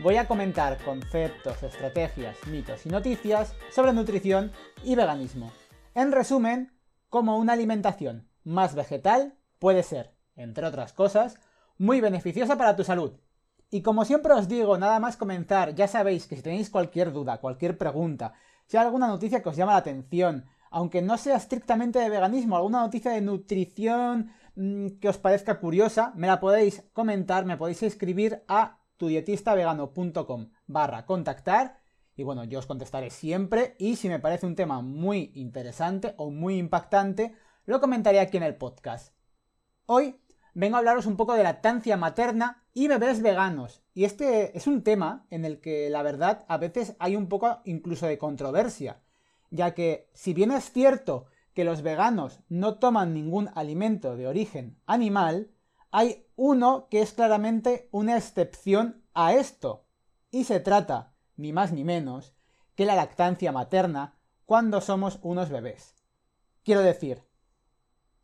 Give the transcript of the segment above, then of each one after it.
voy a comentar conceptos, estrategias, mitos y noticias sobre nutrición y veganismo. En resumen, cómo una alimentación más vegetal puede ser, entre otras cosas, muy beneficiosa para tu salud. Y como siempre os digo, nada más comenzar, ya sabéis que si tenéis cualquier duda, cualquier pregunta, si hay alguna noticia que os llama la atención, aunque no sea estrictamente de veganismo, alguna noticia de nutrición mm, que os parezca curiosa, me la podéis comentar, me podéis escribir a tudietistavegano.com barra contactar y bueno, yo os contestaré siempre y si me parece un tema muy interesante o muy impactante, lo comentaré aquí en el podcast. Hoy vengo a hablaros un poco de lactancia materna y bebés veganos. Y este es un tema en el que la verdad a veces hay un poco incluso de controversia, ya que si bien es cierto que los veganos no toman ningún alimento de origen animal, hay uno que es claramente una excepción a esto, y se trata, ni más ni menos, que la lactancia materna cuando somos unos bebés. Quiero decir,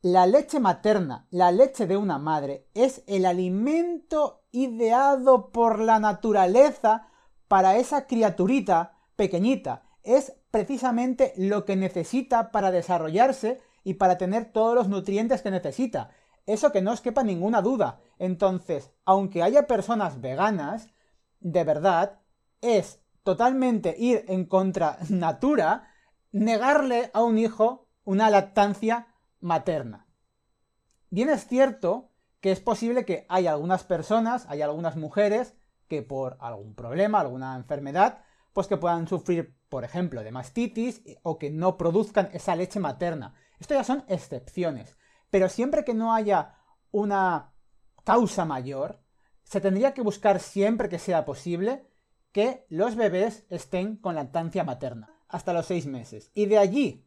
la leche materna, la leche de una madre, es el alimento ideado por la naturaleza para esa criaturita pequeñita. Es precisamente lo que necesita para desarrollarse y para tener todos los nutrientes que necesita. Eso que no os quepa ninguna duda. Entonces, aunque haya personas veganas, de verdad, es totalmente ir en contra natura negarle a un hijo una lactancia materna. Bien es cierto que es posible que hay algunas personas, hay algunas mujeres que por algún problema, alguna enfermedad, pues que puedan sufrir, por ejemplo, de mastitis o que no produzcan esa leche materna. Esto ya son excepciones. Pero siempre que no haya una causa mayor, se tendría que buscar siempre que sea posible que los bebés estén con lactancia materna hasta los seis meses. Y de allí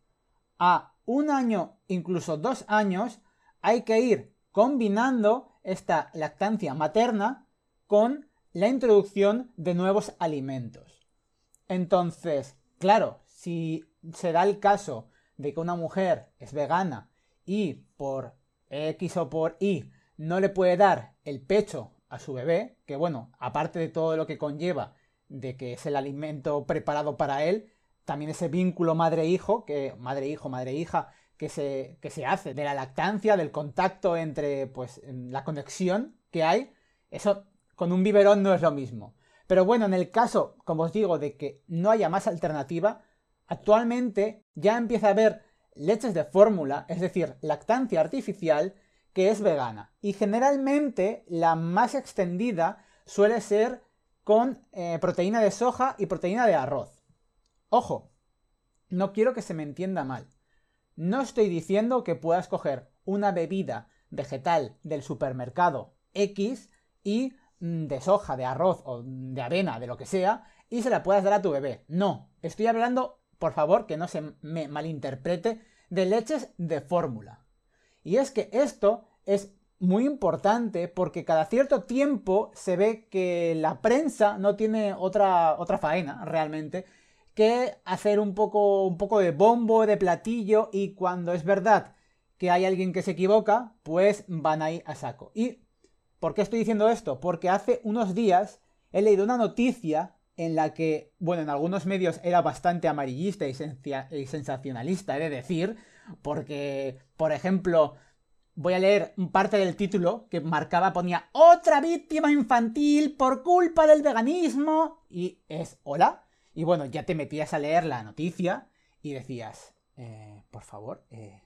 a un año, incluso dos años, hay que ir combinando esta lactancia materna con la introducción de nuevos alimentos. Entonces, claro, si se da el caso de que una mujer es vegana y por X o por Y no le puede dar el pecho a su bebé, que bueno, aparte de todo lo que conlleva de que es el alimento preparado para él, también ese vínculo madre-hijo, que madre-hijo, madre-hija, que se, que se hace de la lactancia, del contacto entre, pues, la conexión que hay, eso con un biberón no es lo mismo. Pero bueno, en el caso, como os digo, de que no haya más alternativa, actualmente ya empieza a haber leches de fórmula, es decir, lactancia artificial, que es vegana. Y generalmente la más extendida suele ser con eh, proteína de soja y proteína de arroz. Ojo, no quiero que se me entienda mal. No estoy diciendo que puedas coger una bebida vegetal del supermercado X y mm, de soja, de arroz o de avena, de lo que sea, y se la puedas dar a tu bebé. No, estoy hablando por favor, que no se me malinterprete, de leches de fórmula. Y es que esto es muy importante porque cada cierto tiempo se ve que la prensa no tiene otra, otra faena realmente que hacer un poco, un poco de bombo, de platillo y cuando es verdad que hay alguien que se equivoca, pues van ahí a saco. ¿Y por qué estoy diciendo esto? Porque hace unos días he leído una noticia en la que, bueno, en algunos medios era bastante amarillista y, sensacionalista, he de decir, porque, por ejemplo, voy a leer parte del título que marcaba, ponía otra víctima infantil por culpa del veganismo, y es hola, y bueno, ya te metías a leer la noticia y decías, eh, por favor, eh,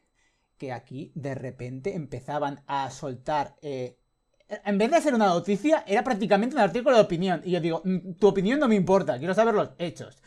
que aquí de repente empezaban a soltar eh, en vez de ser una noticia, era prácticamente un artículo de opinión. Y yo digo, mm, tu opinión no me importa, quiero saber los hechos.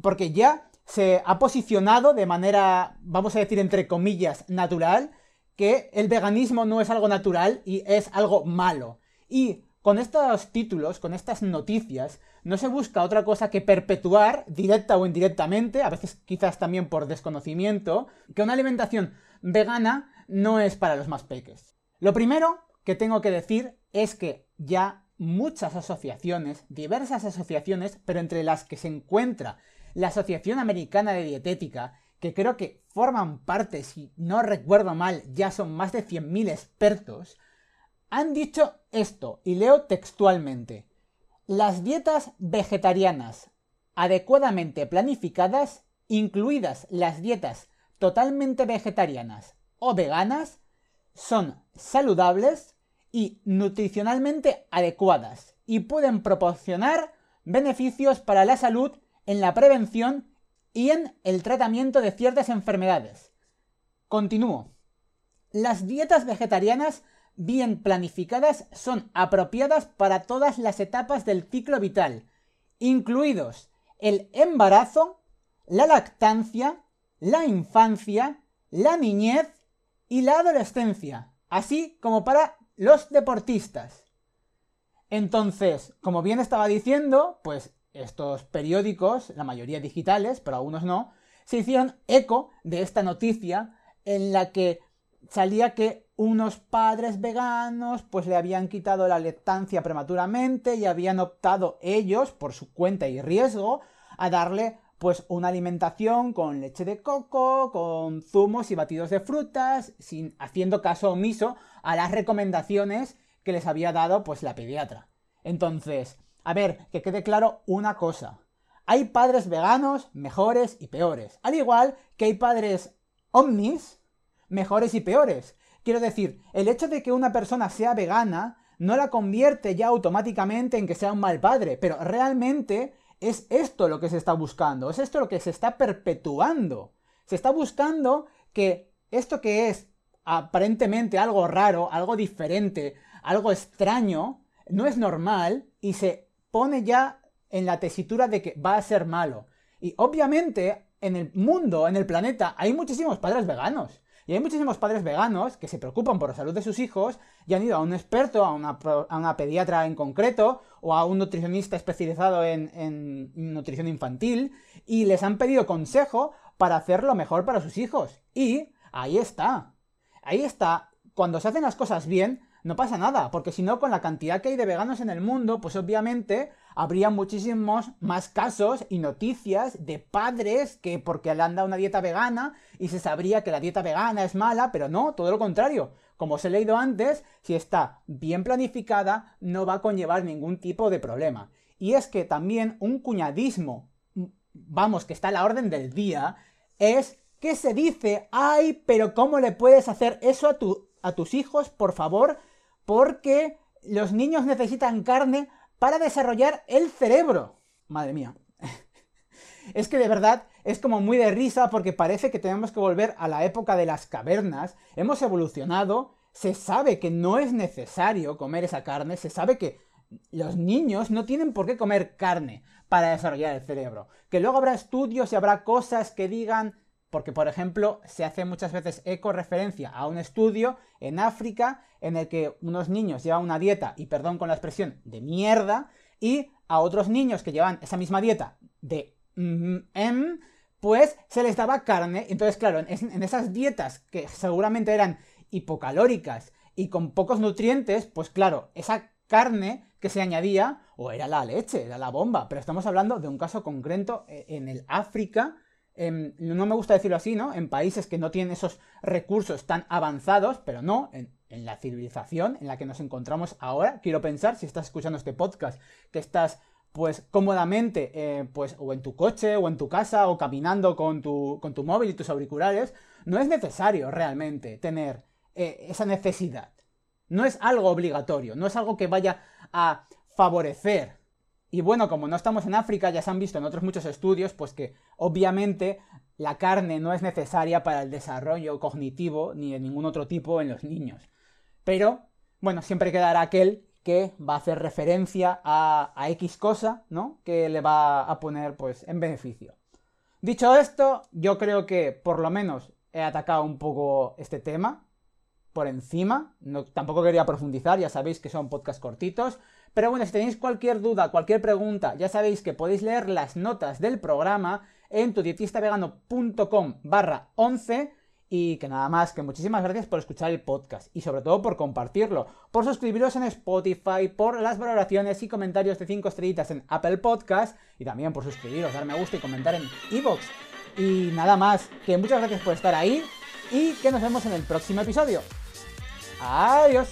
Porque ya se ha posicionado de manera, vamos a decir entre comillas, natural, que el veganismo no es algo natural y es algo malo. Y con estos títulos, con estas noticias, no se busca otra cosa que perpetuar, directa o indirectamente, a veces quizás también por desconocimiento, que una alimentación vegana no es para los más peques. Lo primero que tengo que decir es que ya muchas asociaciones, diversas asociaciones, pero entre las que se encuentra la Asociación Americana de Dietética, que creo que forman parte, si no recuerdo mal, ya son más de 100.000 expertos, han dicho esto, y leo textualmente. Las dietas vegetarianas adecuadamente planificadas, incluidas las dietas totalmente vegetarianas o veganas, son saludables y nutricionalmente adecuadas y pueden proporcionar beneficios para la salud en la prevención y en el tratamiento de ciertas enfermedades. Continúo. Las dietas vegetarianas bien planificadas son apropiadas para todas las etapas del ciclo vital, incluidos el embarazo, la lactancia, la infancia, la niñez y la adolescencia, así como para los deportistas. Entonces, como bien estaba diciendo, pues estos periódicos, la mayoría digitales, pero algunos no, se hicieron eco de esta noticia en la que salía que unos padres veganos pues le habían quitado la lactancia prematuramente y habían optado ellos, por su cuenta y riesgo, a darle pues una alimentación con leche de coco, con zumos y batidos de frutas, sin haciendo caso omiso a las recomendaciones que les había dado pues la pediatra. Entonces, a ver, que quede claro una cosa. Hay padres veganos mejores y peores, al igual que hay padres omnis mejores y peores. Quiero decir, el hecho de que una persona sea vegana no la convierte ya automáticamente en que sea un mal padre, pero realmente es esto lo que se está buscando, es esto lo que se está perpetuando. Se está buscando que esto que es aparentemente algo raro, algo diferente, algo extraño, no es normal y se pone ya en la tesitura de que va a ser malo. Y obviamente en el mundo, en el planeta, hay muchísimos padres veganos. Y hay muchísimos padres veganos que se preocupan por la salud de sus hijos y han ido a un experto, a una, pediatra en concreto, o a un nutricionista especializado en, en nutrición infantil, y les han pedido consejo para hacer lo mejor para sus hijos. Y ahí está. Ahí está. Cuando se hacen las cosas bien, no pasa nada, porque si no, con la cantidad que hay de veganos en el mundo, pues obviamente habría muchísimos más casos y noticias de padres que porque le han dado una dieta vegana y se sabría que la dieta vegana es mala, pero no, todo lo contrario. Como os he leído antes, si está bien planificada, no va a conllevar ningún tipo de problema. Y es que también un cuñadismo, vamos, que está a la orden del día, es que se dice, ay, pero ¿cómo le puedes hacer eso a, tu, a tus hijos, por favor? porque los niños necesitan carne para desarrollar el cerebro. Madre mía. es que de verdad es como muy de risa porque parece que tenemos que volver a la época de las cavernas. Hemos evolucionado, se sabe que no es necesario comer esa carne, se sabe que los niños no tienen por qué comer carne para desarrollar el cerebro. Que luego habrá estudios y habrá cosas que digan porque, por ejemplo, se hace muchas veces eco referencia a un estudio en África en el que unos niños llevan una dieta, y perdón con la expresión, de mierda, y a otros niños que llevan esa misma dieta de M, pues se les daba carne. Entonces, claro, en, esas dietas que seguramente eran hipocalóricas y con pocos nutrientes, pues claro, esa carne que se añadía, o era la leche, era la bomba, pero estamos hablando de un caso concreto eh, en el África no me gusta decirlo así, ¿no? En países que no tienen esos recursos tan avanzados, pero no, en, la civilización en la que nos encontramos ahora, quiero pensar, si estás escuchando este podcast, que estás pues cómodamente, eh, pues o en tu coche, o en tu casa, o caminando con tu, con tu móvil y tus auriculares, no es necesario realmente tener eh, esa necesidad. No es algo obligatorio, no es algo que vaya a favorecer y bueno, como no estamos en África, ya se han visto en otros muchos estudios, pues que obviamente la carne no es necesaria para el desarrollo cognitivo ni de ningún otro tipo en los niños. Pero, bueno, siempre quedará aquel que va a hacer referencia a, a X cosa, ¿no? Que le va a poner, pues, en beneficio. Dicho esto, yo creo que por lo menos he atacado un poco este tema por encima. No, tampoco quería profundizar, ya sabéis que son podcasts cortitos. Pero bueno, si tenéis cualquier duda, cualquier pregunta, ya sabéis que podéis leer las notas del programa en tudietistavegano.com barra 11 y que nada más, que muchísimas gracias por escuchar el podcast y sobre todo por compartirlo, por suscribiros en Spotify, por las valoraciones y comentarios de 5 estrellitas en Apple Podcast y también por suscribiros, dar me gusta y comentar en iVoox. Y nada más, que muchas gracias por estar ahí y que nos vemos en el próximo episodio. Adiós.